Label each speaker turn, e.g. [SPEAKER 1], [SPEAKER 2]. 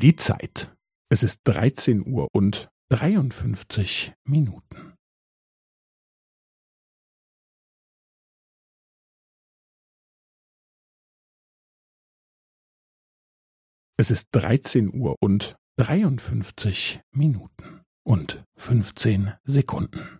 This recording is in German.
[SPEAKER 1] Die Zeit. Es ist 13 Uhr und 53 Minuten. Es ist 13 Uhr und 53 Minuten und 15 Sekunden.